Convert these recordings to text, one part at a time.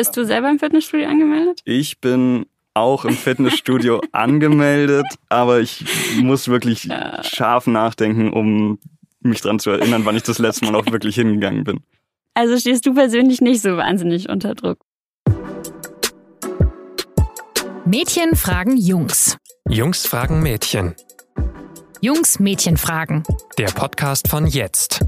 Bist du selber im Fitnessstudio angemeldet? Ich bin auch im Fitnessstudio angemeldet, aber ich muss wirklich ja. scharf nachdenken, um mich daran zu erinnern, wann ich das letzte Mal auch wirklich hingegangen bin. Also stehst du persönlich nicht so wahnsinnig unter Druck. Mädchen fragen Jungs. Jungs fragen Mädchen. Jungs Mädchen fragen. Der Podcast von jetzt.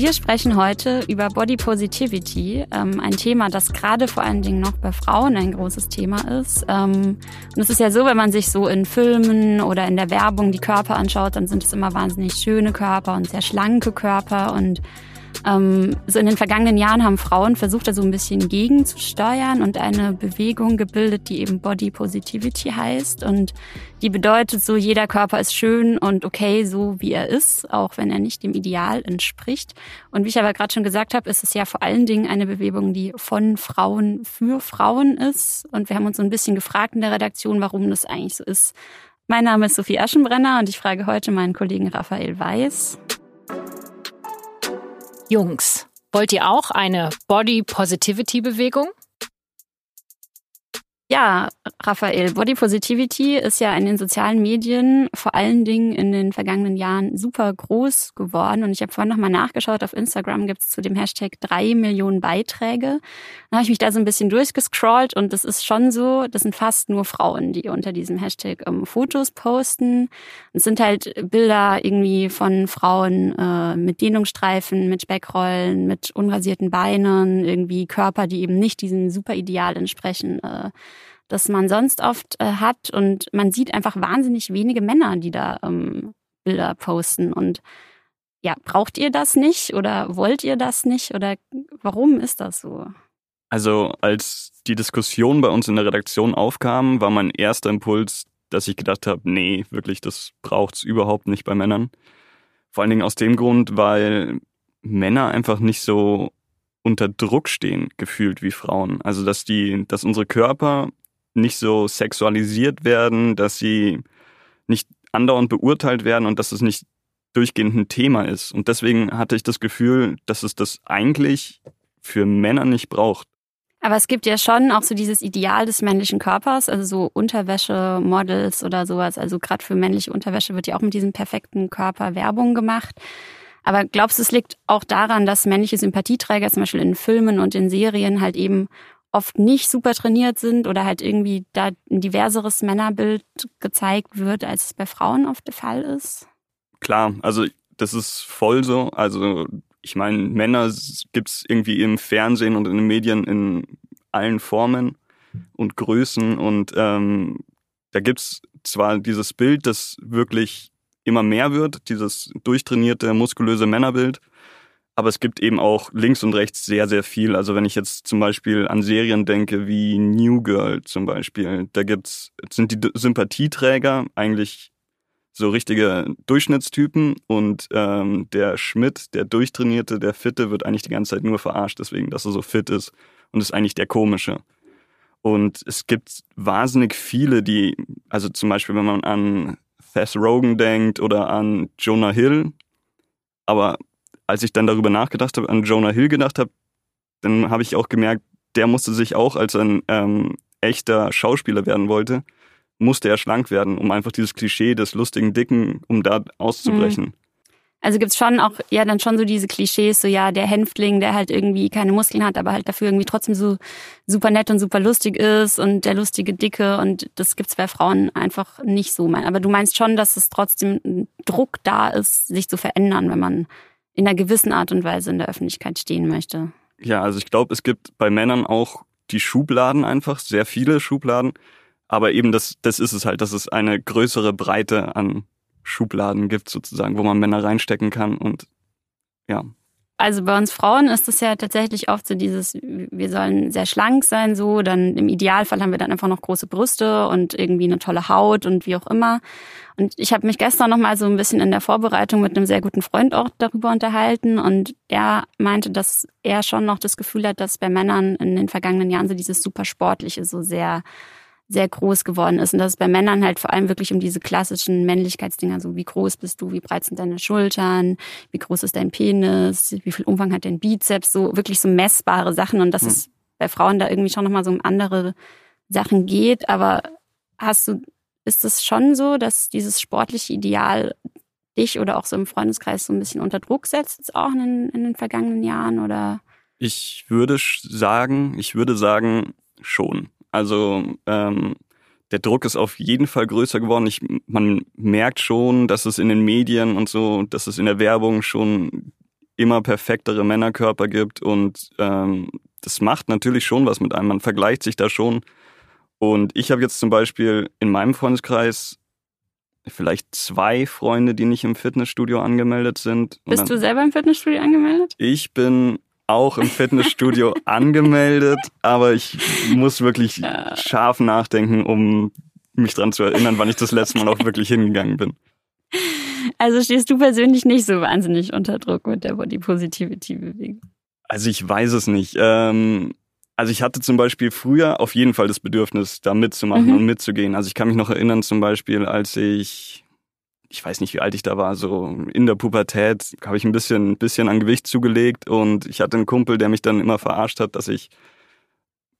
Wir sprechen heute über Body Positivity, ähm, ein Thema, das gerade vor allen Dingen noch bei Frauen ein großes Thema ist. Ähm, und es ist ja so, wenn man sich so in Filmen oder in der Werbung die Körper anschaut, dann sind es immer wahnsinnig schöne Körper und sehr schlanke Körper und ähm, so in den vergangenen Jahren haben Frauen versucht, da so ein bisschen gegenzusteuern und eine Bewegung gebildet, die eben Body Positivity heißt. Und die bedeutet so, jeder Körper ist schön und okay, so wie er ist, auch wenn er nicht dem Ideal entspricht. Und wie ich aber gerade schon gesagt habe, ist es ja vor allen Dingen eine Bewegung, die von Frauen für Frauen ist. Und wir haben uns so ein bisschen gefragt in der Redaktion, warum das eigentlich so ist. Mein Name ist Sophie Aschenbrenner und ich frage heute meinen Kollegen Raphael Weiß. Jungs, wollt ihr auch eine Body Positivity Bewegung? Ja, Raphael, Body Positivity ist ja in den sozialen Medien vor allen Dingen in den vergangenen Jahren super groß geworden. Und ich habe vorhin nochmal nachgeschaut, auf Instagram gibt es zu dem Hashtag drei Millionen Beiträge. Dann habe ich mich da so ein bisschen durchgescrollt und das ist schon so, das sind fast nur Frauen, die unter diesem Hashtag ähm, Fotos posten. Es sind halt Bilder irgendwie von Frauen äh, mit Dehnungsstreifen, mit Speckrollen, mit unrasierten Beinen, irgendwie Körper, die eben nicht diesem super Ideal entsprechen. Äh, das man sonst oft äh, hat. Und man sieht einfach wahnsinnig wenige Männer, die da ähm, Bilder posten. Und ja, braucht ihr das nicht oder wollt ihr das nicht oder warum ist das so? Also als die Diskussion bei uns in der Redaktion aufkam, war mein erster Impuls, dass ich gedacht habe, nee, wirklich, das braucht's überhaupt nicht bei Männern. Vor allen Dingen aus dem Grund, weil Männer einfach nicht so unter Druck stehen, gefühlt wie Frauen. Also dass die, dass unsere Körper nicht so sexualisiert werden, dass sie nicht andauernd beurteilt werden und dass es nicht durchgehend ein Thema ist. Und deswegen hatte ich das Gefühl, dass es das eigentlich für Männer nicht braucht. Aber es gibt ja schon auch so dieses Ideal des männlichen Körpers, also so Unterwäsche-Models oder sowas. Also gerade für männliche Unterwäsche wird ja auch mit diesem perfekten Körper Werbung gemacht. Aber glaubst du, es liegt auch daran, dass männliche Sympathieträger zum Beispiel in Filmen und in Serien halt eben oft nicht super trainiert sind oder halt irgendwie da ein diverseres Männerbild gezeigt wird, als es bei Frauen oft der Fall ist? Klar, also das ist voll so. Also ich meine, Männer gibt's irgendwie im Fernsehen und in den Medien in allen Formen und Größen und ähm, da gibt's zwar dieses Bild, das wirklich immer mehr wird, dieses durchtrainierte, muskulöse Männerbild, aber es gibt eben auch links und rechts sehr, sehr viel. Also wenn ich jetzt zum Beispiel an Serien denke wie New Girl zum Beispiel, da gibt's, sind die Sympathieträger eigentlich so richtige Durchschnittstypen und ähm, der Schmidt, der Durchtrainierte, der Fitte, wird eigentlich die ganze Zeit nur verarscht, deswegen, dass er so fit ist und ist eigentlich der Komische. Und es gibt wahnsinnig viele, die, also zum Beispiel, wenn man an Seth Rogen denkt oder an Jonah Hill, aber als ich dann darüber nachgedacht habe, an Jonah Hill gedacht habe, dann habe ich auch gemerkt, der musste sich auch als ein ähm, echter Schauspieler werden wollte, musste er schlank werden, um einfach dieses Klischee des lustigen Dicken, um da auszubrechen. Mhm. Also gibt's schon auch, ja, dann schon so diese Klischees, so ja, der Hänftling, der halt irgendwie keine Muskeln hat, aber halt dafür irgendwie trotzdem so super nett und super lustig ist und der lustige Dicke und das gibt's bei Frauen einfach nicht so. Aber du meinst schon, dass es trotzdem Druck da ist, sich zu verändern, wenn man in einer gewissen Art und Weise in der Öffentlichkeit stehen möchte. Ja, also ich glaube, es gibt bei Männern auch die Schubladen einfach, sehr viele Schubladen. Aber eben das, das ist es halt, dass es eine größere Breite an Schubladen gibt, sozusagen, wo man Männer reinstecken kann. Und ja, also bei uns Frauen ist es ja tatsächlich oft so dieses, wir sollen sehr schlank sein, so, dann im Idealfall haben wir dann einfach noch große Brüste und irgendwie eine tolle Haut und wie auch immer. Und ich habe mich gestern noch mal so ein bisschen in der Vorbereitung mit einem sehr guten Freund auch darüber unterhalten und er meinte, dass er schon noch das Gefühl hat, dass bei Männern in den vergangenen Jahren so dieses super sportliche so sehr sehr groß geworden ist und dass es bei Männern halt vor allem wirklich um diese klassischen Männlichkeitsdinger, so wie groß bist du, wie breit sind deine Schultern, wie groß ist dein Penis, wie viel Umfang hat dein Bizeps, so wirklich so messbare Sachen und dass hm. es bei Frauen da irgendwie schon nochmal so um andere Sachen geht. Aber hast du, ist es schon so, dass dieses sportliche Ideal dich oder auch so im Freundeskreis so ein bisschen unter Druck setzt, jetzt auch in in den vergangenen Jahren oder? Ich würde sagen, ich würde sagen, schon. Also ähm, der Druck ist auf jeden Fall größer geworden. Ich, man merkt schon, dass es in den Medien und so, dass es in der Werbung schon immer perfektere Männerkörper gibt und ähm, das macht natürlich schon was mit einem. Man vergleicht sich da schon. Und ich habe jetzt zum Beispiel in meinem Freundeskreis vielleicht zwei Freunde, die nicht im Fitnessstudio angemeldet sind. Bist du selber im Fitnessstudio angemeldet? Ich bin auch im Fitnessstudio angemeldet, aber ich muss wirklich ja. scharf nachdenken, um mich dran zu erinnern, wann ich das letzte Mal auch wirklich hingegangen bin. Also stehst du persönlich nicht so wahnsinnig unter Druck mit der Body Positivity Bewegung? Also ich weiß es nicht. Ähm, also ich hatte zum Beispiel früher auf jeden Fall das Bedürfnis, da mitzumachen mhm. und mitzugehen. Also ich kann mich noch erinnern zum Beispiel, als ich ich weiß nicht, wie alt ich da war, so in der Pubertät habe ich ein bisschen, ein bisschen an Gewicht zugelegt und ich hatte einen Kumpel, der mich dann immer verarscht hat, dass ich,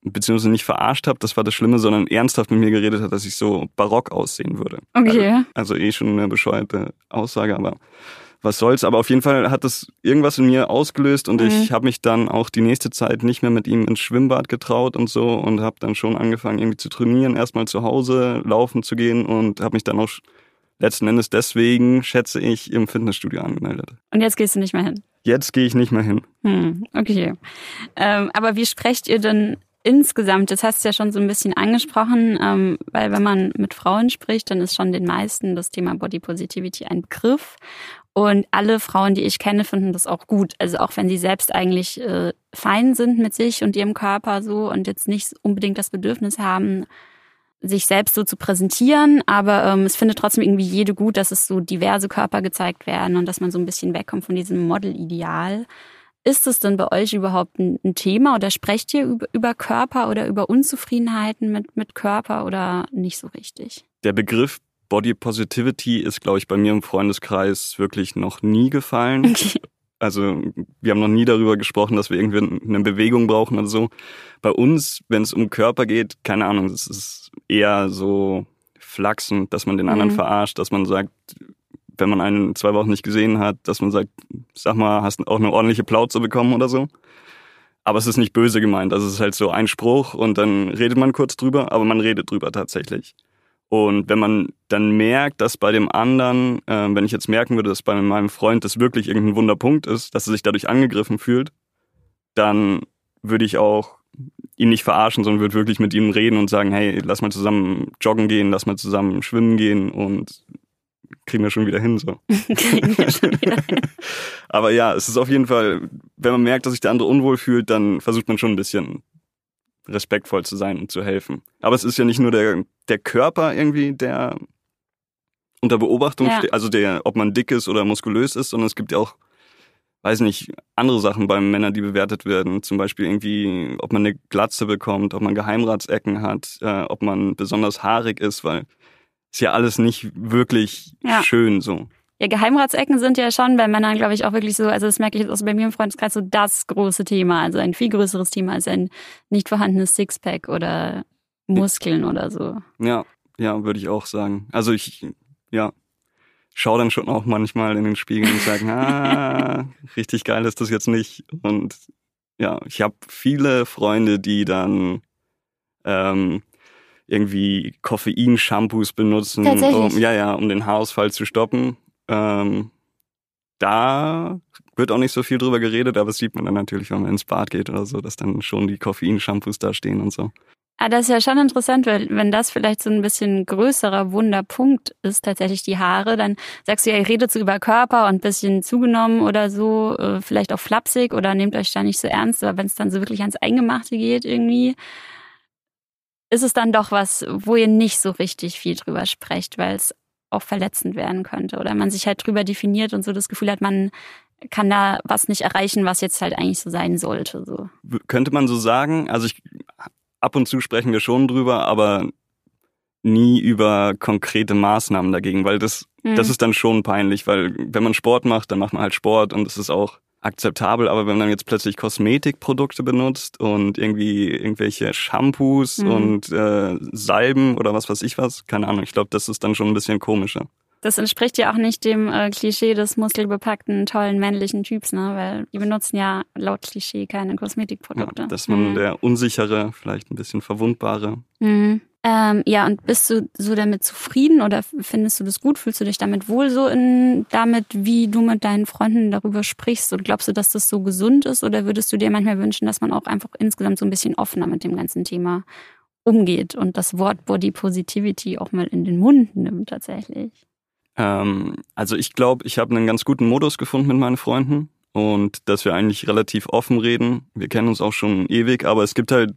beziehungsweise nicht verarscht habe, das war das Schlimme, sondern ernsthaft mit mir geredet hat, dass ich so barock aussehen würde. Okay. Also, also eh schon eine bescheuerte Aussage, aber was soll's. Aber auf jeden Fall hat das irgendwas in mir ausgelöst und mhm. ich habe mich dann auch die nächste Zeit nicht mehr mit ihm ins Schwimmbad getraut und so und habe dann schon angefangen irgendwie zu trainieren, erstmal zu Hause laufen zu gehen und habe mich dann auch letzten Endes deswegen, schätze ich, im Fitnessstudio angemeldet. Und jetzt gehst du nicht mehr hin? Jetzt gehe ich nicht mehr hin. Hm, okay. Ähm, aber wie sprecht ihr denn insgesamt, das hast du ja schon so ein bisschen angesprochen, ähm, weil wenn man mit Frauen spricht, dann ist schon den meisten das Thema Body Positivity ein Begriff. Und alle Frauen, die ich kenne, finden das auch gut. Also auch wenn sie selbst eigentlich äh, fein sind mit sich und ihrem Körper so und jetzt nicht unbedingt das Bedürfnis haben, sich selbst so zu präsentieren, aber ähm, es findet trotzdem irgendwie jede gut, dass es so diverse Körper gezeigt werden und dass man so ein bisschen wegkommt von diesem Model-Ideal. Ist es denn bei euch überhaupt ein, ein Thema oder sprecht ihr über, über, Körper oder über Unzufriedenheiten mit, mit Körper oder nicht so richtig? Der Begriff Body Positivity ist, glaube ich, bei mir im Freundeskreis wirklich noch nie gefallen. Okay. Also wir haben noch nie darüber gesprochen, dass wir irgendwie eine Bewegung brauchen oder so. Bei uns, wenn es um Körper geht, keine Ahnung, es ist eher so flachsend, dass man den anderen mhm. verarscht, dass man sagt, wenn man einen zwei Wochen nicht gesehen hat, dass man sagt, sag mal, hast du auch eine ordentliche Plauze bekommen oder so. Aber es ist nicht böse gemeint. Also es ist halt so ein Spruch und dann redet man kurz drüber, aber man redet drüber tatsächlich. Und wenn man dann merkt, dass bei dem anderen, äh, wenn ich jetzt merken würde, dass bei meinem Freund das wirklich irgendein Wunderpunkt ist, dass er sich dadurch angegriffen fühlt, dann würde ich auch ihn nicht verarschen, sondern würde wirklich mit ihm reden und sagen, hey, lass mal zusammen joggen gehen, lass mal zusammen schwimmen gehen und kriegen wir schon wieder hin so. kriegen wir schon wieder hin. Aber ja, es ist auf jeden Fall, wenn man merkt, dass sich der andere unwohl fühlt, dann versucht man schon ein bisschen respektvoll zu sein und zu helfen. Aber es ist ja nicht nur der, der Körper irgendwie, der unter Beobachtung ja. steht, also der, ob man dick ist oder muskulös ist, sondern es gibt ja auch, weiß nicht, andere Sachen beim Männern, die bewertet werden. Zum Beispiel irgendwie, ob man eine Glatze bekommt, ob man Geheimratsecken hat, äh, ob man besonders haarig ist, weil ist ja alles nicht wirklich ja. schön so. Ja, Geheimratsecken sind ja schon bei Männern, glaube ich, auch wirklich so, also das merke ich jetzt auch bei mir im Freundeskreis, so das große Thema. Also ein viel größeres Thema als ein nicht vorhandenes Sixpack oder Muskeln oder so. Ja, ja, würde ich auch sagen. Also ich, ja, schaue dann schon auch manchmal in den Spiegel und sage, ah, richtig geil ist das jetzt nicht. Und ja, ich habe viele Freunde, die dann ähm, irgendwie Koffein-Shampoos benutzen, um, ja, ja, um den Haarausfall zu stoppen. Ähm, da wird auch nicht so viel drüber geredet, aber das sieht man dann natürlich, wenn man ins Bad geht oder so, dass dann schon die Koffein-Shampoos da stehen und so. Ah, das ist ja schon interessant, weil wenn das vielleicht so ein bisschen größerer Wunderpunkt ist, tatsächlich die Haare, dann sagst du ja, ihr redet so über Körper und ein bisschen zugenommen oder so, äh, vielleicht auch flapsig oder nehmt euch da nicht so ernst, aber wenn es dann so wirklich ans Eingemachte geht irgendwie, ist es dann doch was, wo ihr nicht so richtig viel drüber sprecht, weil es auch verletzend werden könnte oder man sich halt drüber definiert und so das Gefühl hat, man kann da was nicht erreichen, was jetzt halt eigentlich so sein sollte. So. Könnte man so sagen, also ich, ab und zu sprechen wir schon drüber, aber nie über konkrete Maßnahmen dagegen, weil das, mhm. das ist dann schon peinlich, weil wenn man Sport macht, dann macht man halt Sport und es ist auch akzeptabel, aber wenn man jetzt plötzlich Kosmetikprodukte benutzt und irgendwie irgendwelche Shampoos mhm. und äh, Salben oder was weiß ich was, keine Ahnung, ich glaube, das ist dann schon ein bisschen komischer. Das entspricht ja auch nicht dem äh, Klischee des muskelbepackten, tollen männlichen Typs, ne? weil die benutzen ja laut Klischee keine Kosmetikprodukte. Ja, dass man mhm. der unsichere, vielleicht ein bisschen verwundbare. Mhm. Ähm, ja, und bist du so damit zufrieden oder findest du das gut? Fühlst du dich damit wohl so in damit, wie du mit deinen Freunden darüber sprichst? Und glaubst du, dass das so gesund ist? Oder würdest du dir manchmal wünschen, dass man auch einfach insgesamt so ein bisschen offener mit dem ganzen Thema umgeht und das Wort Body Positivity auch mal in den Mund nimmt tatsächlich? Ähm, also ich glaube, ich habe einen ganz guten Modus gefunden mit meinen Freunden und dass wir eigentlich relativ offen reden. Wir kennen uns auch schon ewig, aber es gibt halt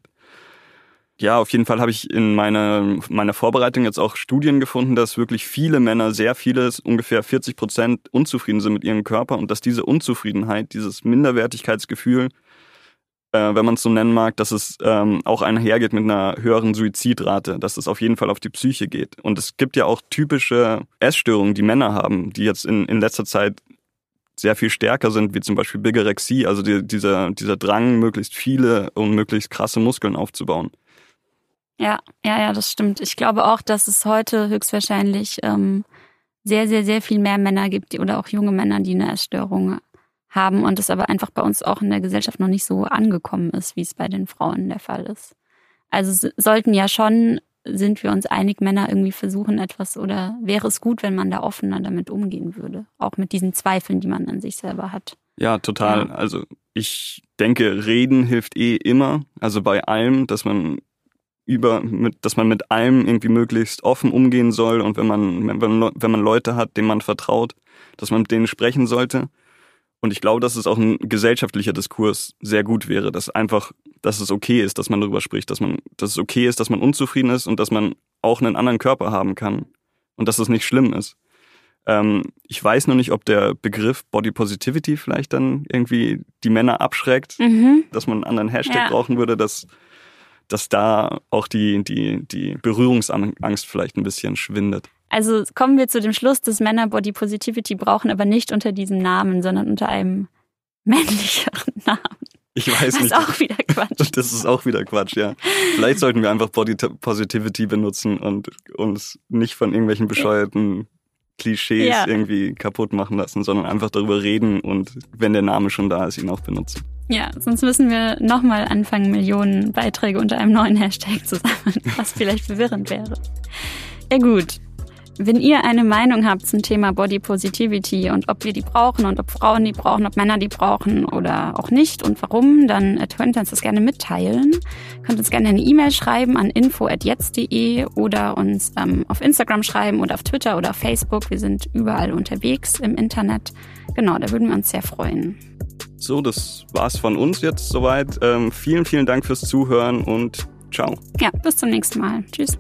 ja, auf jeden Fall habe ich in meiner, meiner Vorbereitung jetzt auch Studien gefunden, dass wirklich viele Männer, sehr viele, ungefähr 40 Prozent unzufrieden sind mit ihrem Körper und dass diese Unzufriedenheit, dieses Minderwertigkeitsgefühl, äh, wenn man es so nennen mag, dass es ähm, auch einhergeht mit einer höheren Suizidrate, dass es auf jeden Fall auf die Psyche geht. Und es gibt ja auch typische Essstörungen, die Männer haben, die jetzt in, in letzter Zeit sehr viel stärker sind, wie zum Beispiel Bigorexie, also die, dieser, dieser Drang, möglichst viele und möglichst krasse Muskeln aufzubauen. Ja, ja, ja, das stimmt. Ich glaube auch, dass es heute höchstwahrscheinlich ähm, sehr, sehr, sehr viel mehr Männer gibt oder auch junge Männer, die eine Essstörung haben und es aber einfach bei uns auch in der Gesellschaft noch nicht so angekommen ist, wie es bei den Frauen der Fall ist. Also sollten ja schon, sind wir uns einig, Männer irgendwie versuchen etwas oder wäre es gut, wenn man da offener damit umgehen würde, auch mit diesen Zweifeln, die man an sich selber hat. Ja, total. Ja. Also ich denke, reden hilft eh immer. Also bei allem, dass man über, mit, dass man mit allem irgendwie möglichst offen umgehen soll und wenn man, wenn, wenn man Leute hat, denen man vertraut, dass man mit denen sprechen sollte. Und ich glaube, dass es auch ein gesellschaftlicher Diskurs sehr gut wäre, dass einfach, dass es okay ist, dass man darüber spricht, dass man, dass es okay ist, dass man unzufrieden ist und dass man auch einen anderen Körper haben kann und dass es nicht schlimm ist. Ähm, ich weiß noch nicht, ob der Begriff Body Positivity vielleicht dann irgendwie die Männer abschreckt, mhm. dass man einen anderen Hashtag ja. brauchen würde, dass dass da auch die, die, die Berührungsangst vielleicht ein bisschen schwindet. Also kommen wir zu dem Schluss, dass Männer Body Positivity brauchen, aber nicht unter diesem Namen, sondern unter einem männlicheren Namen. Ich weiß nicht. Das ist auch wieder Quatsch. Das ist auch wieder Quatsch, ja. Vielleicht sollten wir einfach Body Positivity benutzen und uns nicht von irgendwelchen bescheuerten Klischees ja. irgendwie kaputt machen lassen, sondern einfach darüber reden und wenn der Name schon da ist, ihn auch benutzen. Ja, sonst müssen wir nochmal anfangen, Millionen Beiträge unter einem neuen Hashtag zu sammeln, was vielleicht verwirrend wäre. Ja gut, wenn ihr eine Meinung habt zum Thema Body Positivity und ob wir die brauchen und ob Frauen die brauchen, ob Männer die brauchen oder auch nicht und warum, dann äh, könnt ihr uns das gerne mitteilen. Könnt uns gerne eine E-Mail schreiben an info.jetzt.de oder uns ähm, auf Instagram schreiben oder auf Twitter oder auf Facebook. Wir sind überall unterwegs im Internet. Genau, da würden wir uns sehr freuen. So, das war's von uns jetzt soweit. Ähm, vielen, vielen Dank fürs Zuhören und ciao. Ja, bis zum nächsten Mal. Tschüss.